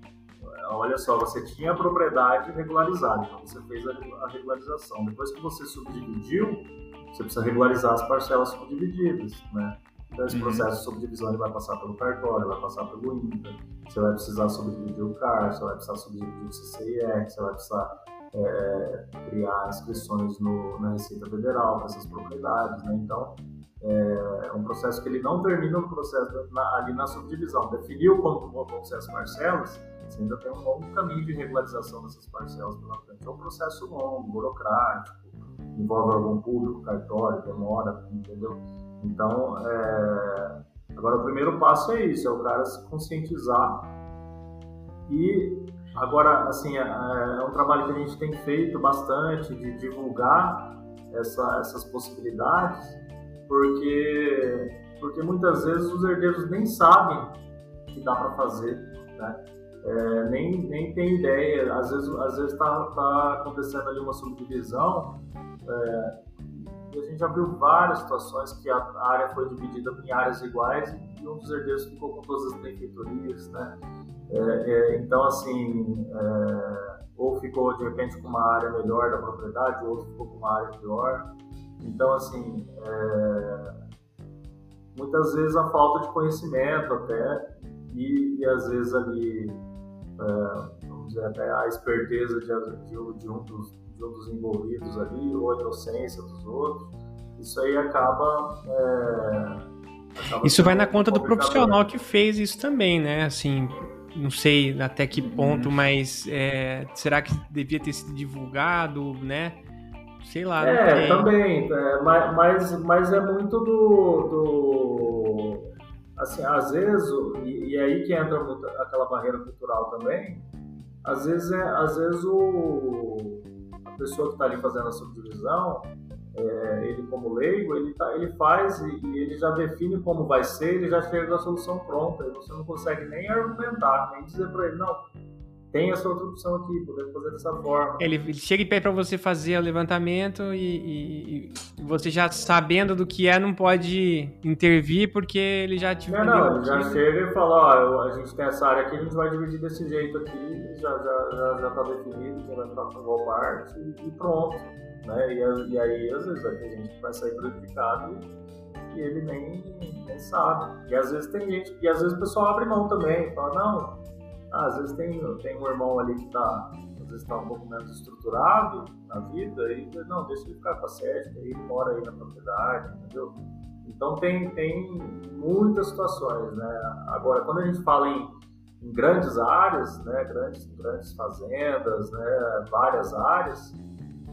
olha só, você tinha a propriedade regularizada, então você fez a, regularização. Depois que você subdividiu, você precisa regularizar as parcelas subdivididas, né? Então esse Uhum. processo de subdivisão ele vai passar pelo cartório, vai passar pelo INCA, você vai precisar subdividir o CAR, você vai precisar subdividir o CCIR, você vai precisar é, criar inscrições no, na Receita Federal para essas propriedades, né? Então é um processo que ele não termina no processo na- ali na subdivisão. Definiu como vão ser as parcelas, você ainda tem um longo caminho de regularização dessas parcelas pela frente. É um processo longo, burocrático, envolve órgão público, cartório, demora, entendeu? Então, é, agora o primeiro passo é isso, é o cara se conscientizar e agora, assim, é, é um trabalho que a gente tem feito bastante de divulgar essa- essas possibilidades, porque, porque muitas vezes os herdeiros nem sabem que dá para fazer, né? É, nem, nem tem ideia, às vezes às vezes está tá acontecendo ali uma subdivisão é, e a gente já viu várias situações que a área foi dividida em áreas iguais e um dos herdeiros ficou com todas as benfeitorias, né? É, é, então, assim, é, ou ficou de repente com uma área melhor da propriedade, ou outro ficou com uma área pior. Então, assim, é, muitas vezes a falta de conhecimento até, e, e às vezes ali, é, vamos dizer, até a esperteza de, de, de um dos, de um dos envolvidos ali, ou a inocência dos outros, isso aí acaba. é, acaba Isso vai na conta do profissional que fez isso também, né? Assim, não sei até que ponto, Uhum. mas é, será que devia ter sido divulgado, né? Sei lá, É, também, é, mas, mas, é muito do, do- Assim, às vezes, e, e aí que entra aquela barreira cultural também, às vezes, é, às vezes o, a pessoa que está ali fazendo a subdivisão, é, ele como leigo, ele, tá, ele faz e, e ele já define como vai ser, ele já chega com a solução pronta, e você não consegue nem argumentar, nem dizer para ele, não, tem essa outra opção aqui, podemos fazer dessa forma. Ele, ele chega e pede pra você fazer o levantamento e, e- e você já sabendo do que é, não pode intervir porque ele já te Não, não, ele já chega e fala, ó, a gente tem essa área aqui, a gente vai dividir desse jeito aqui, já, já, já, já tá definido, quem vai ficar com qual parte e, pronto. Né? E, a- e aí, às vezes, vai ter gente que vai sair prejudicado e, e ele nem, nem sabe. E às vezes tem gente, e às vezes o pessoal abre mão também, fala, não, ah, às vezes tem, tem um irmão ali que tá, às vezes tá um pouco menos estruturado na vida, e não, deixa ele ficar com a sede, ele mora aí na propriedade, entendeu? Então tem, tem muitas situações, né? Agora, quando a gente fala em, em grandes áreas, né, grandes, grandes fazendas, né, várias áreas,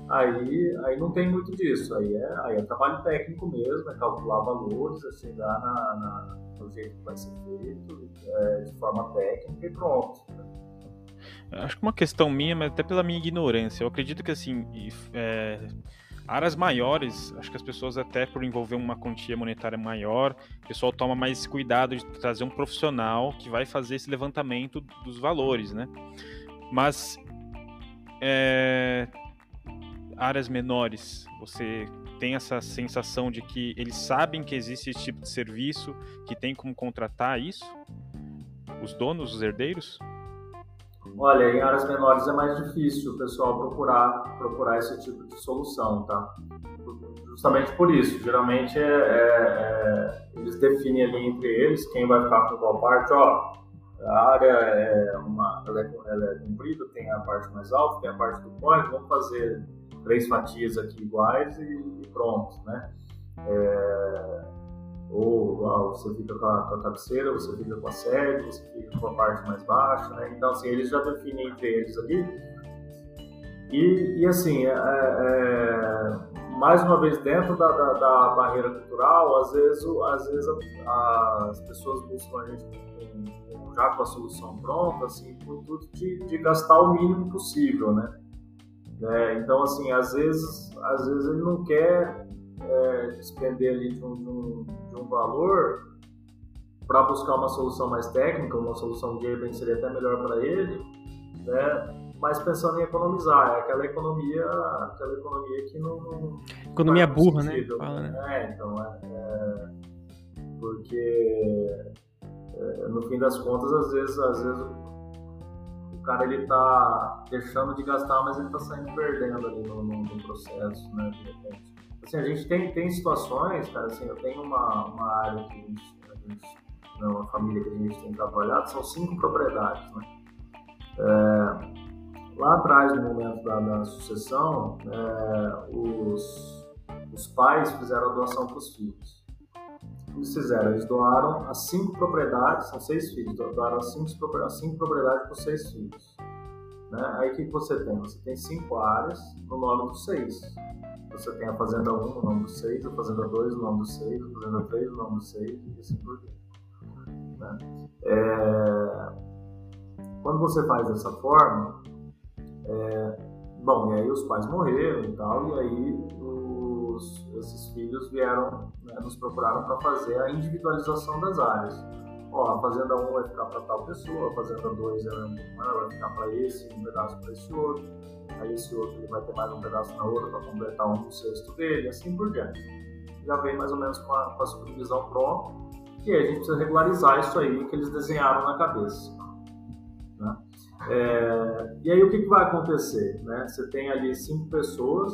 aí, aí não tem muito disso. Aí é, aí é trabalho técnico mesmo, é calcular valores, é chegar na, na- no jeito que vai ser feito, é, de forma técnica e pronto. Acho que uma questão minha, mas até pela minha ignorância. Eu acredito que, assim, é, áreas maiores, acho que as pessoas, até por envolver uma quantia monetária maior, o pessoal toma mais cuidado de trazer um profissional que vai fazer esse levantamento dos valores, né? Mas é, áreas menores, você tem essa sensação de que eles sabem que existe esse tipo de serviço, que tem como contratar isso? Os donos, os herdeiros? Olha, em áreas menores é mais difícil o pessoal procurar, procurar esse tipo de solução, tá? Justamente por isso. Geralmente é, é, é, eles definem ali entre eles quem vai ficar com qual parte. Ó, a área é uma, ela é, ela é comprida, tem a parte mais alta, tem a parte do point, vamos fazer três fatias aqui iguais e, pronto, né? É, ou ah, você fica com a, com a, cabeceira, você fica com a sede, você fica com a parte mais baixa, né? Então, assim, eles já definem entre eles ali. E, e assim, é, é, mais uma vez, dentro da, da, da, barreira cultural, às vezes, às vezes a, as pessoas buscam a gente com, com, já com a solução pronta, assim, com tudo de, de gastar o mínimo possível, né? É, então, assim, às vezes, às vezes ele não quer é, despender ali de um, de um, de um valor para buscar uma solução mais técnica, uma solução de repente seria até melhor para ele, né? mas pensando em economizar, é aquela economia, aquela economia que não. não economia burra, né? Fala, né? É, então é, é porque é, no fim das contas, às vezes, às vezes cara ele tá deixando de gastar, mas ele tá saindo perdendo ali no, no, no processo, né? De repente. Assim, a gente tem, tem situações, cara, assim, eu tenho uma, uma área que a gente, a gente, né, uma família que a gente tem trabalhado, são cinco propriedades, né? É, lá atrás, no momento da, da sucessão, é, os, os pais fizeram a doação para os filhos. O eles fizeram? Eles doaram as cinco propriedades, são seis filhos, doaram as cinco, as cinco propriedades para os seis filhos. Né? Aí o que você tem? Você tem cinco áreas no nome dos seis. Você tem a Fazenda 1 no nome do 6, a Fazenda 2 no nome do 6, a Fazenda 3 no nome do 6 e assim por diante. Né? É... Quando você faz dessa forma, é... bom, e aí os pais morreram e tal, e aí os... esses filhos vieram, né, nos procuraram para fazer a individualização das áreas. Ó, a Fazenda 1 vai ficar para tal pessoa, a Fazenda 2 é, vai ficar para esse, um pedaço para esse outro aí esse outro ele vai ter mais um pedaço na outra para completar um sexto dele, assim por diante. Já vem mais ou menos com a, com a pronta, e aí a gente precisa regularizar isso aí que eles desenharam na cabeça. Né? É, e aí o que, que vai acontecer? Né? Você tem ali cinco pessoas,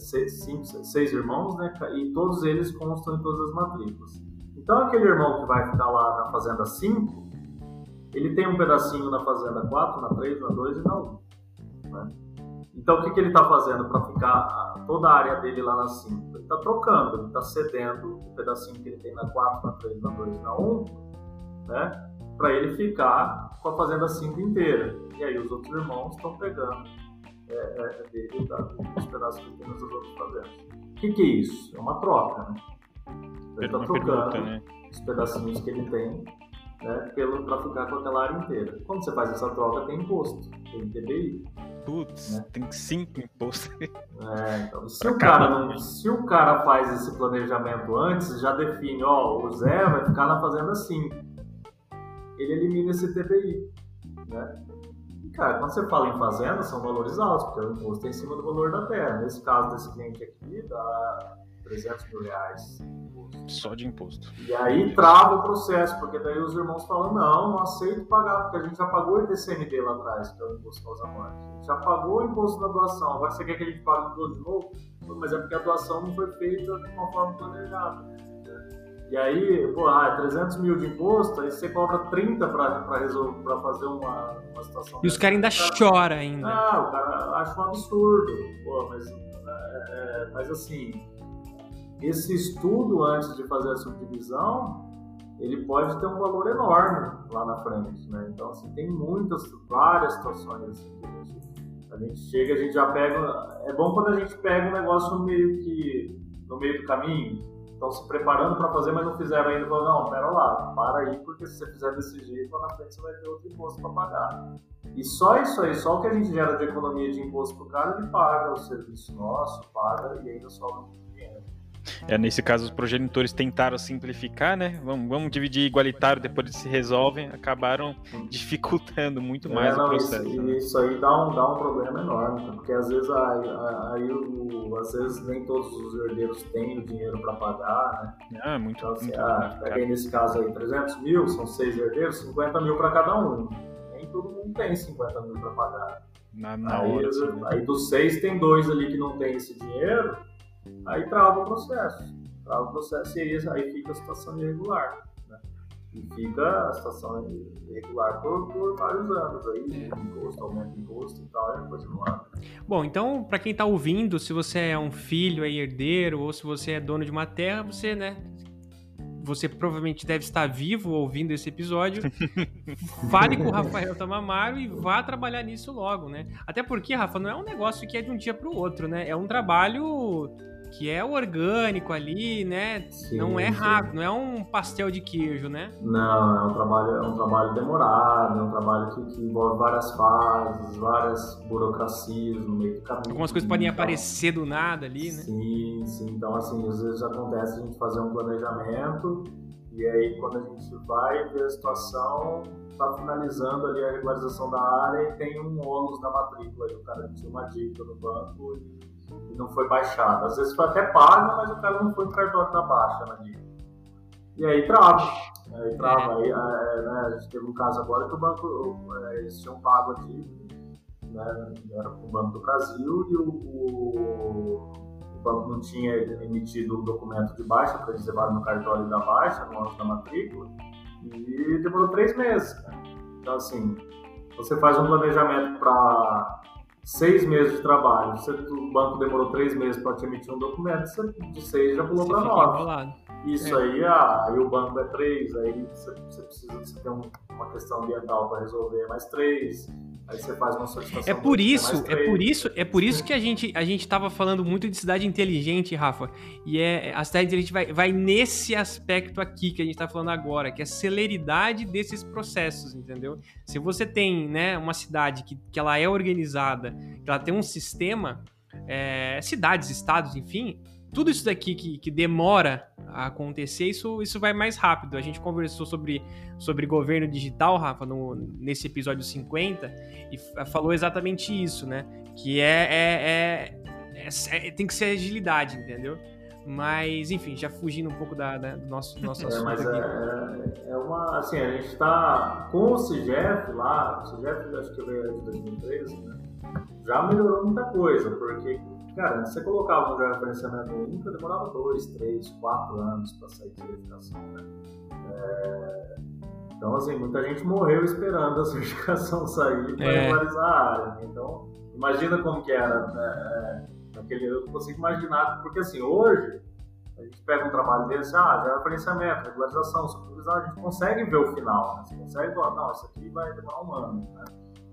seis, cinco, seis irmãos, né? e todos eles constam em todas as matrículas. Então aquele irmão que vai ficar lá na fazenda 5, ele tem um pedacinho na fazenda 4, na 3, na 2 e na 1. Né? Então, o que, que ele está fazendo para ficar toda a área dele lá na 5? Ele está trocando, ele está cedendo o pedacinho que ele tem na 4, na 3, na 2 na 1, né? para ele ficar com a fazenda 5 inteira. E aí os outros irmãos estão pegando é, é, é dele da, os pedaços que tem nas outras fazendas. O que, que é isso? É uma troca, né? Ele está trocando pergunta, né? os pedacinhos que ele tem né, para ficar com aquela área inteira. Quando você faz essa troca, tem imposto, tem TBI. Putz, né? tem cinco impostos. É, então, se, o cara não, se o cara faz esse planejamento antes, já define, ó, o Zé vai ficar na fazenda 5. Ele elimina esse TBI. Né? Cara, quando você fala em fazenda, são valores altos, porque o imposto é em cima do valor da terra. Nesse caso desse cliente aqui, dá 300 mil reais só de imposto. E aí trava o processo, porque daí os irmãos falam, não, não aceito pagar, porque a gente já pagou o ITCMD lá atrás, que é o imposto causa morte. A gente já pagou o imposto da doação, agora você quer que a gente pague o de novo? Mas é porque a doação não foi feita de uma forma planejada. E aí, pô, ah, 300 é mil de imposto, aí você cobra 30 para fazer uma, uma situação. E os caras ainda choram ainda. Ah, o cara acha um absurdo. Pô, mas, é, é, mas assim, esse estudo antes de fazer a subdivisão, ele pode ter um valor enorme lá na frente, né? Então, assim, tem muitas, várias situações assim, que a gente, a gente chega, a gente já pega... É bom quando a gente pega um negócio meio que... no meio do caminho, estão se preparando para fazer, mas não fizeram ainda. Falam, não, pera lá, para aí, porque se você fizer desse jeito, lá na frente você vai ter outro imposto para pagar. E só isso aí, só o que a gente gera de economia de imposto para o cara, ele paga o serviço nosso, paga e ainda sobra É, nesse caso, os progenitores tentaram simplificar, né? Vamos, vamos dividir igualitário, depois eles se resolvem, acabaram dificultando muito mais é, não, o processo. Isso, né? isso, aí dá um, dá um problema enorme, porque às vezes, aí o, às vezes nem todos os herdeiros têm o dinheiro para pagar, né? Ah, muito, então, assim, muito, ah, nesse caso aí 300 mil, são seis herdeiros, 50 mil para cada um. Nem todo mundo tem 50 mil para pagar. Na, na aí, hora, assim, né? aí dos seis tem dois ali que não tem esse dinheiro aí trava o processo. Trava o processo e aí, aí fica a situação irregular. Né? E fica a situação irregular por, por vários anos aí, é. imposto, aumento de imposto e tal, e anda. Bom, então, para quem está ouvindo, se você é um filho, é herdeiro, ou se você é dono de uma terra, você, né, você provavelmente deve estar vivo ouvindo esse episódio, fale com o Rafael Tamamaro e vá trabalhar nisso logo, né? Até porque, Rafa, não é um negócio que é de um dia para o outro, né? É um trabalho que é orgânico ali, né? Sim, não é rápido, não é um pastel de queijo, né? Não, é um trabalho, é um trabalho demorado, é um trabalho que, que envolve várias fases, várias burocracias no meio do caminho. Algumas coisas podem aparecer do nada ali, né? Sim, sim. Então, assim, às vezes acontece a gente fazer um planejamento e aí quando a gente vai ver a situação, está finalizando ali a regularização da área e tem um ônus da matrícula. E o cara tinha uma dívida no banco e e não foi baixado. Às vezes foi até pago, mas o cara não foi no cartório da baixa na dívida. E aí trava. Aí trava. Aí, é, né, a gente teve um caso agora que o banco, é, eles tinham pago a dívida, né, era com o Banco do Brasil, e o, o, o banco não tinha emitido o documento de baixa para eles levarem no cartório da baixa, no ano da matrícula, e demorou três meses. Então, assim, você faz um planejamento para seis meses de trabalho, você, o banco demorou três meses para te emitir um documento, você, de seis já pulou para nove. Isso é. aí, ah, aí o banco é três, aí você, você precisa você ter um, uma questão ambiental para resolver mais três. Aí você faz uma solicitação. É por isso, é por isso, é por isso que a gente a gente estava falando muito de cidade inteligente, Rafa. E é a cidade inteligente vai, vai nesse aspecto aqui que a gente está falando agora, que é a celeridade desses processos, entendeu? Se você tem, né, uma cidade que, que ela é organizada, que ela tem um sistema, é, cidades, estados, enfim, tudo isso daqui que, que demora a acontecer, isso, isso vai mais rápido. A gente conversou sobre, sobre governo digital, Rafa, no, nesse episódio 50, e falou exatamente isso, né? Que é, é, é, é tem que ser agilidade, entendeu? Mas, enfim, já fugindo um pouco da, da do nosso, nosso é, assunto mas aqui. É, é uma, assim, a gente está com o CIGEF lá, o CIGEF acho que veio de 2013, né? Já melhorou muita coisa, porque Cara, você colocava um referenciamento único, demorava dois, três, quatro anos para sair de certificação. Né? É... Então, assim, muita gente morreu esperando a certificação sair para é. regularizar a área. Né? Então, imagina como que era. Né? É, aquele, eu não consigo imaginar, porque assim, hoje, a gente pega um trabalho desse, ah, já é referenciamento, regularização, supervisão, a gente consegue ver o final, né? Você consegue falar, não, isso aqui vai demorar um ano, né?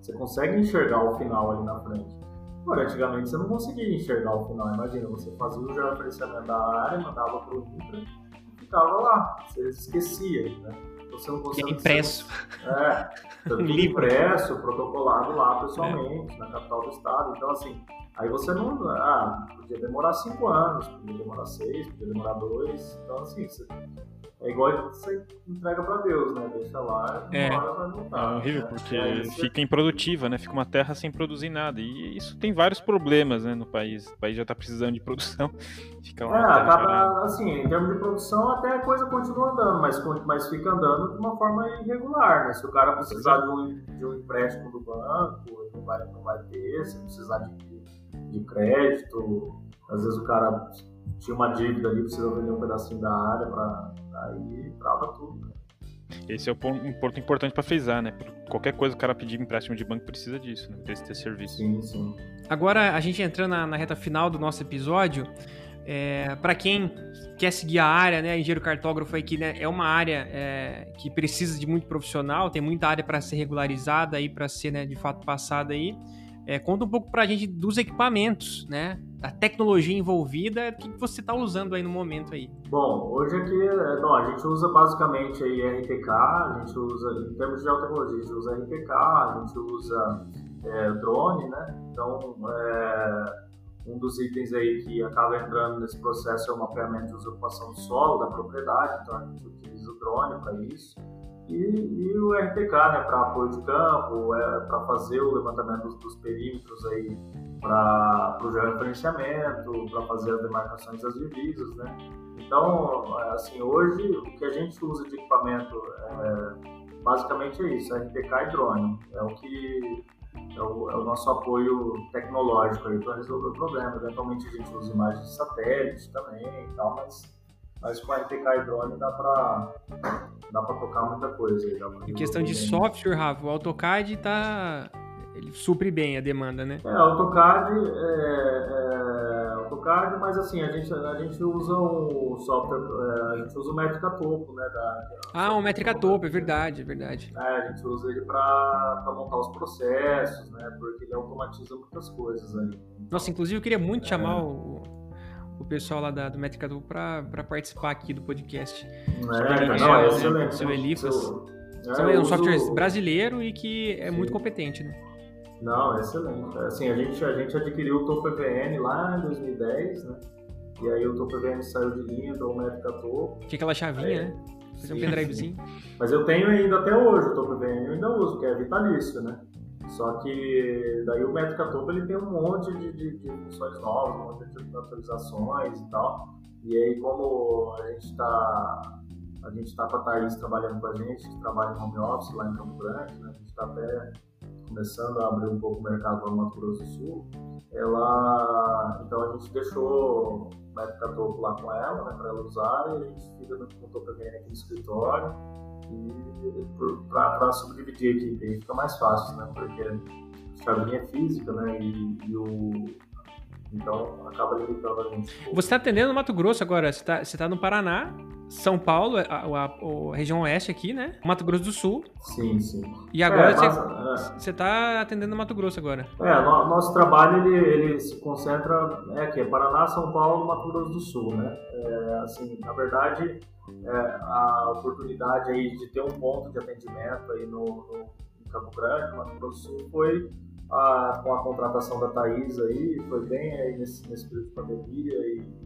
Você consegue enxergar o final ali na frente. Agora, antigamente você não conseguia enxergar o final. Imagina, você fazia o georreferenciamento da área, mandava para o Intra e ficava lá. Você esquecia, né? Você não conseguia. impresso. Você não... É, impresso, protocolado lá pessoalmente, é. na capital do estado. Então, assim, aí você não. Ah, podia demorar cinco anos, podia demorar seis, podia demorar dois. Então, assim, você é igual você entrega para Deus, né? Deixa lá e uma é. hora vai voltar. É horrível, né? porque fica improdutiva, né? Fica uma terra sem produzir nada. E isso tem vários problemas, né, no país. O país já está precisando de produção. Fica lá. É, acaba, assim, em termos de produção, até a coisa continua andando, mas, mas fica andando de uma forma irregular, né? Se o cara precisar de um, de um empréstimo do banco, ele não vai, não vai ter. Se precisar de, de crédito, às vezes o cara tinha uma dívida ali, precisa vender um pedacinho da área para aí trava tudo. Né? Esse é o ponto, um ponto importante para frisar, né? Qualquer coisa o cara pedir empréstimo de banco precisa disso, né? Precisa ter serviço. Sim, sim. Agora, a gente entrando na, na reta final do nosso episódio, é, para quem quer seguir a área, né, engenheiro cartógrafo aqui, né, é uma área é, que precisa de muito profissional, tem muita área para ser regularizada aí, para ser, né, de fato passada aí. É, conta um pouco para a gente dos equipamentos, né? Da tecnologia envolvida, o que você está usando aí no momento aí? Bom, hoje aqui, bom, a gente usa basicamente aí RTK, a gente usa, em termos de tecnologia, a gente usa RTK, a gente usa é, drone, né? Então, é, um dos itens aí que acaba entrando nesse processo é o mapeamento de ocupação do solo, da propriedade, então a gente utiliza o drone para isso. E, e, o RTK, né, para apoio de campo, é, para fazer o levantamento dos, dos perímetros aí para o georreferenciamento, para fazer as demarcações das divisas, né. Então, assim, hoje o que a gente usa de equipamento é, basicamente é isso, RTK e drone. É o que é o, é o nosso apoio tecnológico para resolver o problema. Eventualmente a gente usa imagens de satélite também e tal, mas, mas com RTK e drone dá para dá para tocar muita coisa. Em questão de bem. software, Rafa, o AutoCAD tá ele supre bem a demanda, né? É, AutoCAD é, é AutoCAD, mas assim, a gente, a gente usa um software, é, a gente usa o Métrica Topo, né? Da, ah, o Métrica Topo, é verdade, é verdade. É, a gente usa ele para montar os processos, né? Porque ele automatiza muitas coisas aí. Nossa, inclusive eu queria muito chamar o, o pessoal lá da, do Métrica Topo para participar aqui do podcast. É, não, é excelente. Seu Elifas. É, é um software brasileiro e que é Sim. muito competente, né? Não, excelente. Assim, a gente, a gente adquiriu o Topo EVN lá em 2010, né? E aí o Topo EVN saiu de linha, o Métrica Topo. Tinha aquela chavinha, aí, né? Fazer um pendrivezinho. Mas eu tenho ainda até hoje o Topo EVN, eu ainda uso, que é vitalício, né? Só que daí o Métrica Topo ele tem um monte de, de, de funções novas, um monte de atualizações e tal. E aí como a gente está a gente está com a Thaís trabalhando com a gente, que trabalha em home office lá em Campo Grande, né? A gente está até começando a abrir um pouco o mercado no Mato Grosso do Sul, ela, então a gente deixou o Métrica Topo lá com ela, né, para ela usar, e a gente fica no Topo aqui no escritório, para subdividir a equipe aí fica mais fácil, né, porque chavinha é física, né, e, e o então acaba limitando a gente. Você está atendendo no Mato Grosso agora, você está tá no Paraná, São Paulo, a, a, a, região oeste aqui, né? Mato Grosso do Sul. Sim, sim. E agora é, você está é. atendendo no Mato Grosso agora. É, no, nosso trabalho ele, ele se concentra é aqui, é Paraná, São Paulo, Mato Grosso do Sul, né? É, assim, na verdade, é, a oportunidade aí de ter um ponto de atendimento aí no, no em Campo Grande, Mato Grosso do Sul, foi a, com a contratação da Thaís aí, foi bem aí nesse, nesse período de pandemia e,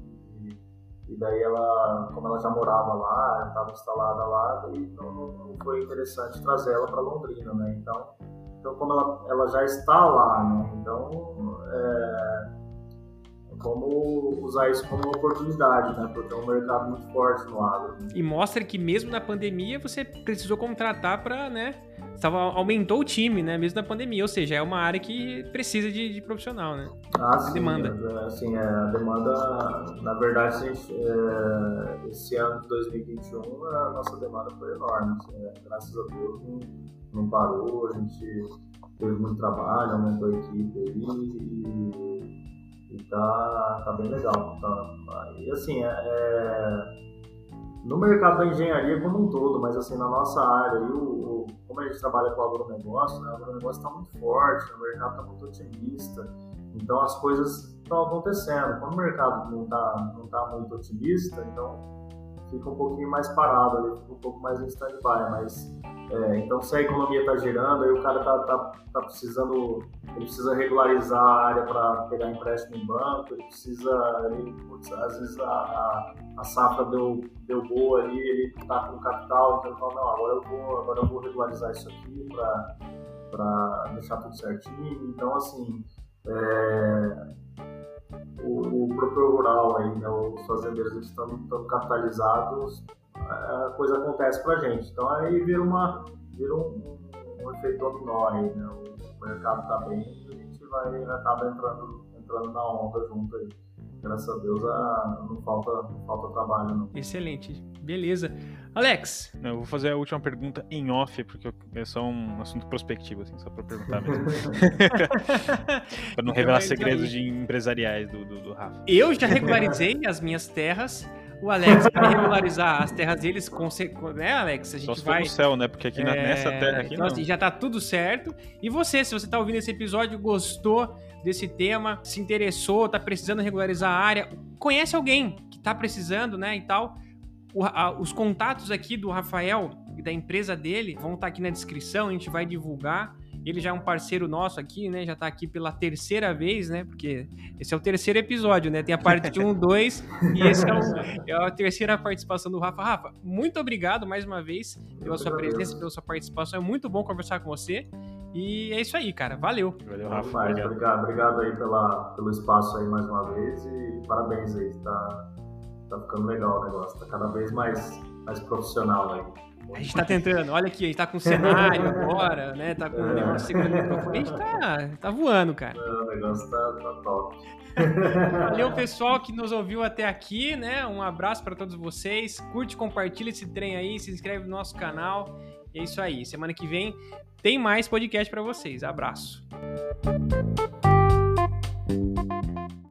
e, daí ela, como ela já morava lá, estava instalada lá, daí não, não, foi interessante trazer ela para Londrina, né? Então, então como ela, ela já está lá, né? Então, é, como usar isso como uma oportunidade, né? Porque é um mercado muito forte no agro. Né? E mostra que mesmo na pandemia você precisou contratar para, né? Aumentou o time, né? Mesmo na pandemia. Ou seja, é uma área que precisa de, de profissional, né? Ah, a sim, demanda. É, assim, é, a demanda, na verdade, gente, é, esse ano de 2021, a nossa demanda foi enorme. Assim, é, graças a Deus não, não, parou, a gente teve muito trabalho, aumentou a equipe aí e, e tá, tá bem legal. Tá, e assim, é, é no mercado da engenharia como um todo, mas assim, na nossa área, o, o, como a gente trabalha com o agronegócio, né, o agronegócio está muito forte, o mercado está muito otimista, então as coisas estão acontecendo. Quando o mercado não está não tá muito otimista, então fica um pouquinho mais parado, ali, fica um pouco mais em stand-by, mas é, então se a economia está girando, aí o cara está tá, tá precisando, ele precisa regularizar a área para pegar empréstimo em banco, ele precisa, ele, putz, às vezes a, a, a, safra deu, deu boa ali, ele está com capital, então ele fala, não, agora eu vou, agora eu vou regularizar isso aqui para deixar tudo certinho, então assim, é, o, o produtor rural né, os fazendeiros estão, estão capitalizados, a coisa acontece para a gente. Então aí vira, uma, vira um, um efeito dominó aí, né? O mercado está bem e a gente vai, acaba entrando, entrando na onda junto aí. Graças a Deus a, não, falta, não falta trabalho. Não. Excelente, beleza. Alex. Eu vou fazer a última pergunta em off, porque é só um assunto prospectivo, assim, só para perguntar mesmo. para não revelar então, segredos de empresariais do, do, do Rafa. Eu já regularizei as minhas terras o Alex vai regularizar as terras deles com, né, Alex? A gente Só se vai no céu, né? Porque aqui é... nessa terra aqui então, não. Assim, já tá tudo certo. E você, se você tá ouvindo esse episódio, gostou desse tema, se interessou, tá precisando regularizar a área, conhece alguém que tá precisando, né, e tal, o, a, os contatos aqui do Rafael e da empresa dele vão estar tá aqui na descrição, a gente vai divulgar. Ele já é um parceiro nosso aqui, né? Já tá aqui pela terceira vez, né? Porque esse é o terceiro episódio, né? Tem a parte 1, 2 e esse é, o, é, a terceira participação do Rafa. Rafa, muito obrigado mais uma vez pela sua presença, pela sua participação. É muito bom conversar com você. E é isso aí, cara. Valeu. Valeu, Rafa. Obrigado. obrigado, obrigado aí pela, pelo espaço aí mais uma vez e parabéns aí. Tá, tá ficando legal o negócio. Tá cada vez mais, mais profissional aí. A gente tá tentando, olha aqui, a gente tá com cenário agora, né? Tá com o é. negócio segurando o microfone. A gente tá, tá voando, cara. É, o negócio tá, tá top. Valeu, pessoal que nos ouviu até aqui, né? Um abraço para todos vocês. Curte, compartilha esse trem aí, se inscreve no nosso canal. É isso aí. Semana que vem tem mais podcast para vocês. Abraço.